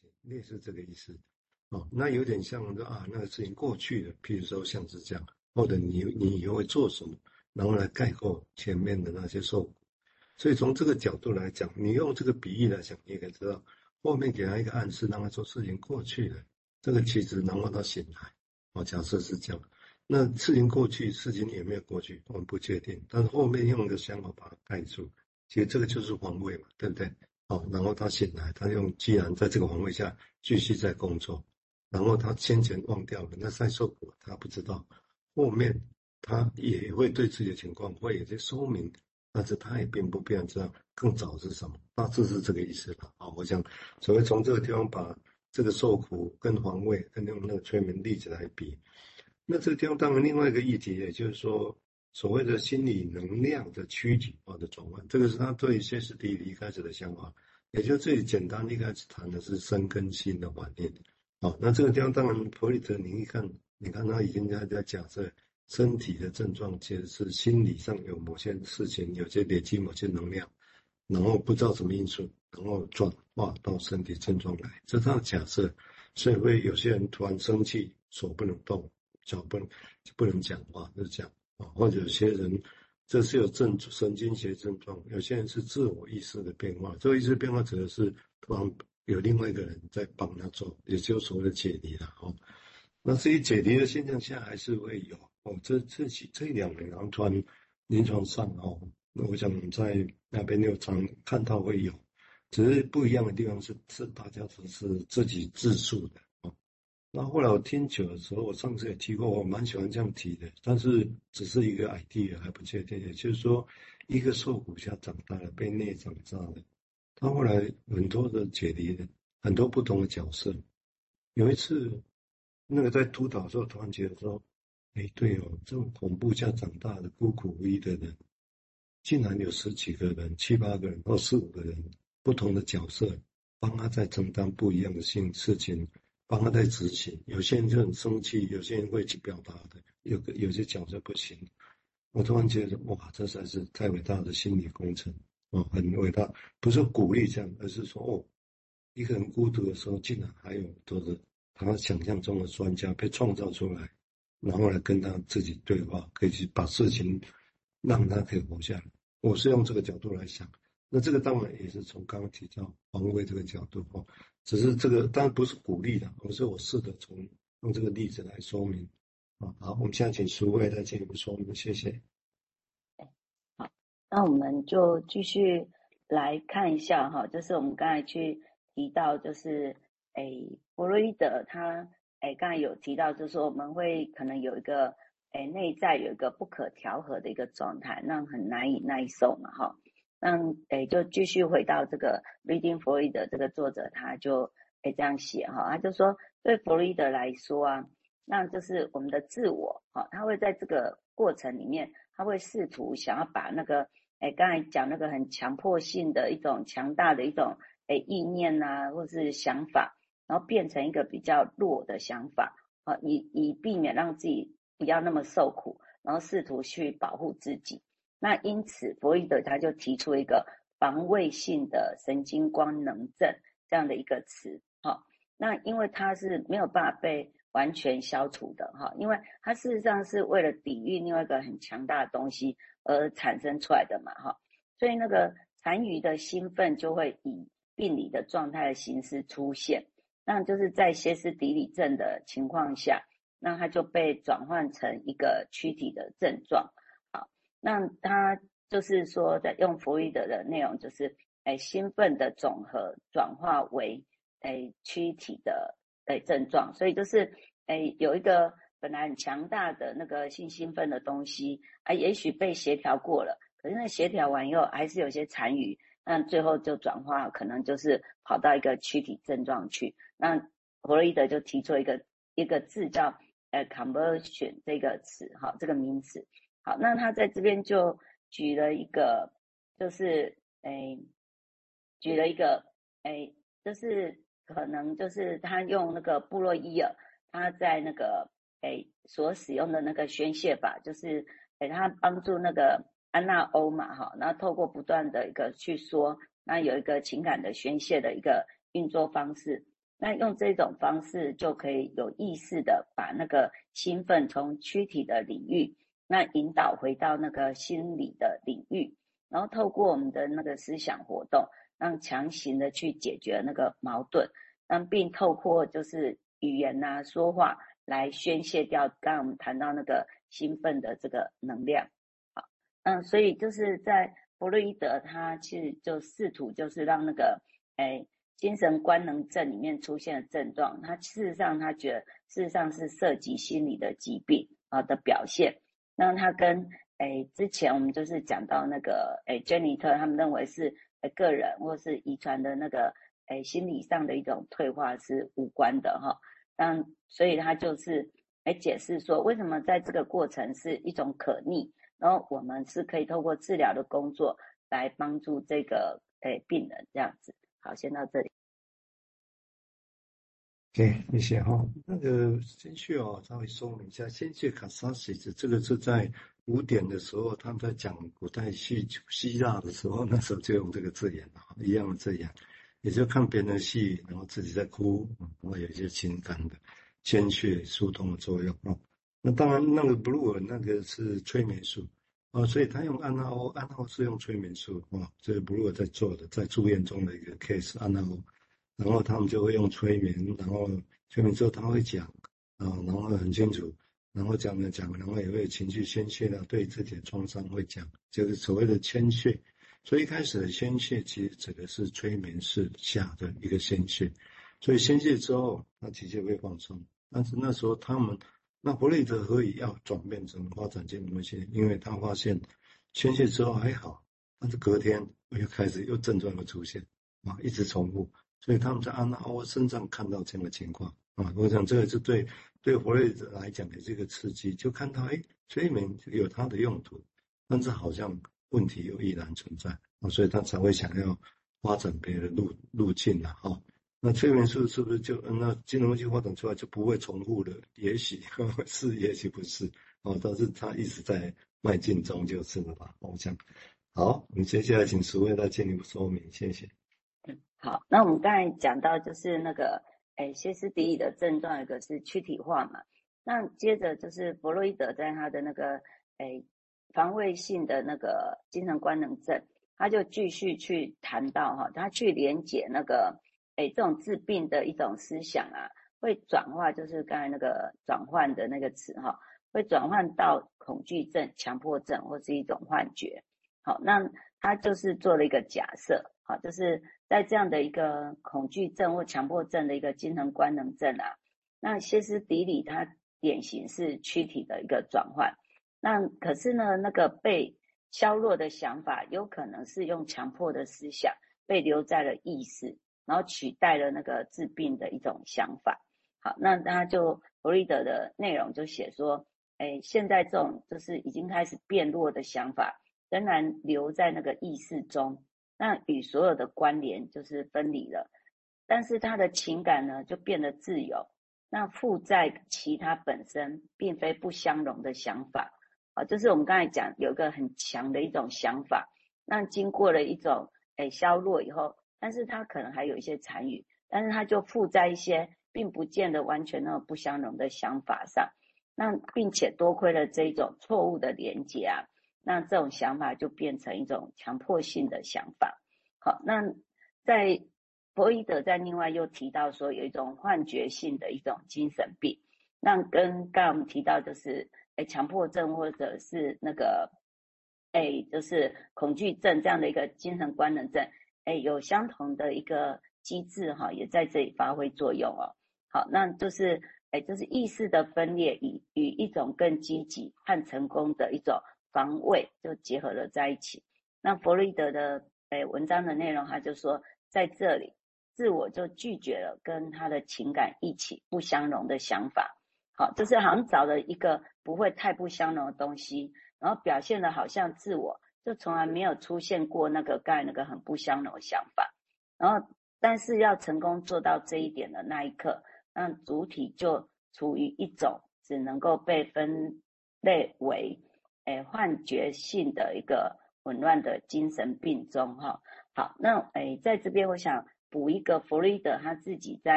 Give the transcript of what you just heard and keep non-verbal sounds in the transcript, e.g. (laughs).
情，类似这个意思。哦，那有点像说啊，那个事情过去了，譬如说像是这样，或者你你以后会做什么，然后来概括前面的那些受。所以从这个角度来讲，你用这个比喻来讲，你也可以知道，后面给他一个暗示，让他说事情过去了，这个其实然后他醒来。哦，假设是这样，那事情过去，事情也没有过去，我们不确定。但是后面用一个想法把它盖住，其实这个就是皇位嘛，对不对？哦，然后他醒来，他用既然在这个皇位下继续在工作。然后他先前忘掉了，那再受苦，他不知道，后面他也会对自己的情况会有些说明，但是他也并不必然知道更早是什么，大致是这个意思了。啊，我想所谓从这个地方把这个受苦跟皇位跟用那个催眠例子来比，那这个地方当然另外一个议题，也就是说所谓的心理能量的躯体化的转换，这个是他对歇斯底里一开始的想法，也就最简单一开始谈的是身跟心的观念。好，那这个地方当然，弗里德，你一看，你看他已经在在假设身体的症状其实是心理上有某些事情，有些累积某些能量，然后不知道什么因素，然后转化到身体症状来，这是他的假设。所以会有些人突然生气，手不能动，脚不能不能讲话，就是这样。或者有些人这是有症神经学症状，有些人是自我意识的变化，这个意识变化指的是突然。有另外一个人在帮他做，也就是所谓的解离了哦。那至于解离的现象下还是会有哦。这这几这两年，然后突然临床上哦，那我想在那边有常看到会有，只是不一样的地方是是大家只是自己自述的。那后来我听久的时候，我上次也提过，我蛮喜欢这样提的，但是只是一个 idea 还不确定。也就是说，一个受苦下长大了，被内长大了。他后来很多的解离的很多不同的角色，有一次，那个在督导的时候突然觉得说，哎，对哦，这种恐怖下长大的孤苦无依的人，竟然有十几个人、七八个人或四五个人不同的角色，帮他在承担不一样的事事情，帮他在执行。有些人就很生气，有些人会去表达的，有个有些角色不行。我突然觉得，哇，这才是太伟大的心理工程。哦，很伟大，不是鼓励这样，而是说，哦，一个人孤独的时候，竟然还有多的他想象中的专家被创造出来，然后来跟他自己对话，可以去把事情让他可以活下来。我是用这个角度来想，那这个当然也是从刚刚提到皇位这个角度哦，只是这个当然不是鼓励的，而是我试着从用这个例子来说明。啊，好，我们现在请书卫来进一步说明，谢谢。好那我们就继续来看一下哈，就是我们刚才去提到，就是诶，弗洛伊德他诶，刚才有提到，就是说我们会可能有一个诶，内在有一个不可调和的一个状态，那很难以耐受嘛哈。那诶，就继续回到这个 Reading 弗洛伊德这个作者，他就诶这样写哈，他就说对弗洛伊德来说啊，那就是我们的自我哈，他会在这个过程里面，他会试图想要把那个。哎，刚才讲那个很强迫性的一种强大的一种哎意念呐、啊，或是想法，然后变成一个比较弱的想法啊，以以避免让自己不要那么受苦，然后试图去保护自己。那因此，弗洛伊德他就提出一个防卫性的神经官能症这样的一个词。哈，那因为它是没有办法被完全消除的哈，因为它事实上是为了抵御另外一个很强大的东西。而产生出来的嘛，哈，所以那个残余的兴奋就会以病理的状态的形式出现，那就是在歇斯底里症的情况下，那它就被转换成一个躯体的症状，那他就是说在用弗洛伊德的内容，就是诶兴奋的总和转化为诶躯体的诶症状，所以就是诶有一个。本来很强大的那个性兴奋的东西啊，也许被协调过了，可是那协调完以后还是有些残余，那最后就转化，可能就是跑到一个躯体症状去。那弗洛伊德就提出一个一个字叫呃 conversion 这个词，哈，这个名词。好，那他在这边就举了一个，就是诶，举了一个诶，就是可能就是他用那个布洛伊尔，他在那个。诶，所使用的那个宣泄法，就是给他帮助那个安娜欧嘛，哈，那透过不断的一个去说，那有一个情感的宣泄的一个运作方式，那用这种方式就可以有意识的把那个兴奋从躯体的领域，那引导回到那个心理的领域，然后透过我们的那个思想活动，让强行的去解决那个矛盾，让并透过就是语言呐、说话来宣泄掉刚刚我们谈到那个兴奋的这个能量。好，嗯，所以就是在弗洛伊德他其实就试图就是让那个哎。精神官能症里面出现的症状，他事实上他觉得事实上是涉及心理的疾病啊的表现。那他跟诶之前我们就是讲到那个诶珍妮特他们认为是诶个人或是遗传的那个诶心理上的一种退化是无关的哈。那所以他就是来解释说，为什么在这个过程是一种可逆，然后我们是可以透过治疗的工作来帮助这个诶病人这样子。好，先到这里。OK，谢谢哈。那个先去哦，稍微说明一下，先去卡萨西斯，这个是在古典的时候，他们在讲古代戏希腊的时候，那时候就用这个字眼了，一样的字眼，也就看别人的戏，然后自己在哭，然后有一些情感的牵血疏通的作用啊。那当然，那个布鲁尔那个是催眠术。哦，所以他用安娜欧，安娜欧是用催眠术啊，这个布鲁尔在做的，在住院中的一个 case，安娜欧，然后他们就会用催眠，然后催眠之后他会讲，啊，然后很清楚，然后讲了讲，然后也会情绪宣泄的，对自己的创伤会讲，就是所谓的牵线。所以一开始的宣泄其实指的是催眠式下的一个宣泄，所以宣泄之后，他直接会放松，但是那时候他们。那弗雷德何以要转变成发展精神分析？因为他发现宣泄之后还好，但是隔天又开始又症状又出现啊，一直重复。所以他们在安娜沃身上看到这样的情况啊，我想这个是对对弗洛伊德来讲的这个刺激，就看到哎，催眠有它的用途，但是好像问题又依然存在啊，所以他才会想要发展别的路路径了哈。那催眠术是不是就那精神分析发展出来就不会重复了？也许 (laughs) 是，也许不是哦。但是他一直在迈进中，就是了吧？我想，好，我们接下来请十位来进一步说明，谢谢。好。那我们刚才讲到就是那个，诶，歇斯底里的症状，一个是躯体化嘛。那接着就是弗洛伊德在他的那个，诶，防卫性的那个精神官能症，他就继续去谈到哈，他去连结那个。哎，这种治病的一种思想啊，会转化，就是刚才那个转换的那个词哈，会转换到恐惧症、强迫症或是一种幻觉。好，那他就是做了一个假设，啊，就是在这样的一个恐惧症或强迫症的一个精神官能症啊，那歇斯底里它典型是躯体的一个转换，那可是呢，那个被削弱的想法，有可能是用强迫的思想被留在了意识。然后取代了那个治病的一种想法。好，那他就弗洛伊德的内容就写说，哎，现在这种就是已经开始变弱的想法，仍然留在那个意识中，那与所有的关联就是分离了。但是他的情感呢，就变得自由。那附在其他本身并非不相容的想法，啊，就是我们刚才讲有一个很强的一种想法，那经过了一种诶消弱以后。但是他可能还有一些残余，但是他就附在一些并不见得完全那么不相容的想法上，那并且多亏了这一种错误的连接啊，那这种想法就变成一种强迫性的想法。好，那在弗洛伊德在另外又提到说有一种幻觉性的一种精神病，那跟刚刚我们提到就是诶强迫症或者是那个诶就是恐惧症这样的一个精神官能症。哎，有相同的一个机制哈，也在这里发挥作用哦。好，那就是哎，就是意识的分裂与与一种更积极和成功的一种防卫就结合了在一起。那弗洛伊德的诶文章的内容，他就说，在这里自我就拒绝了跟他的情感一起不相容的想法。好，就是好像找了一个不会太不相容的东西，然后表现的好像自我。就从来没有出现过那个盖那个很不相容的想法，然后但是要成功做到这一点的那一刻，那主体就处于一种只能够被分类为诶幻觉性的一个紊乱的精神病中哈。好，那诶在这边我想补一个弗洛伊德他自己在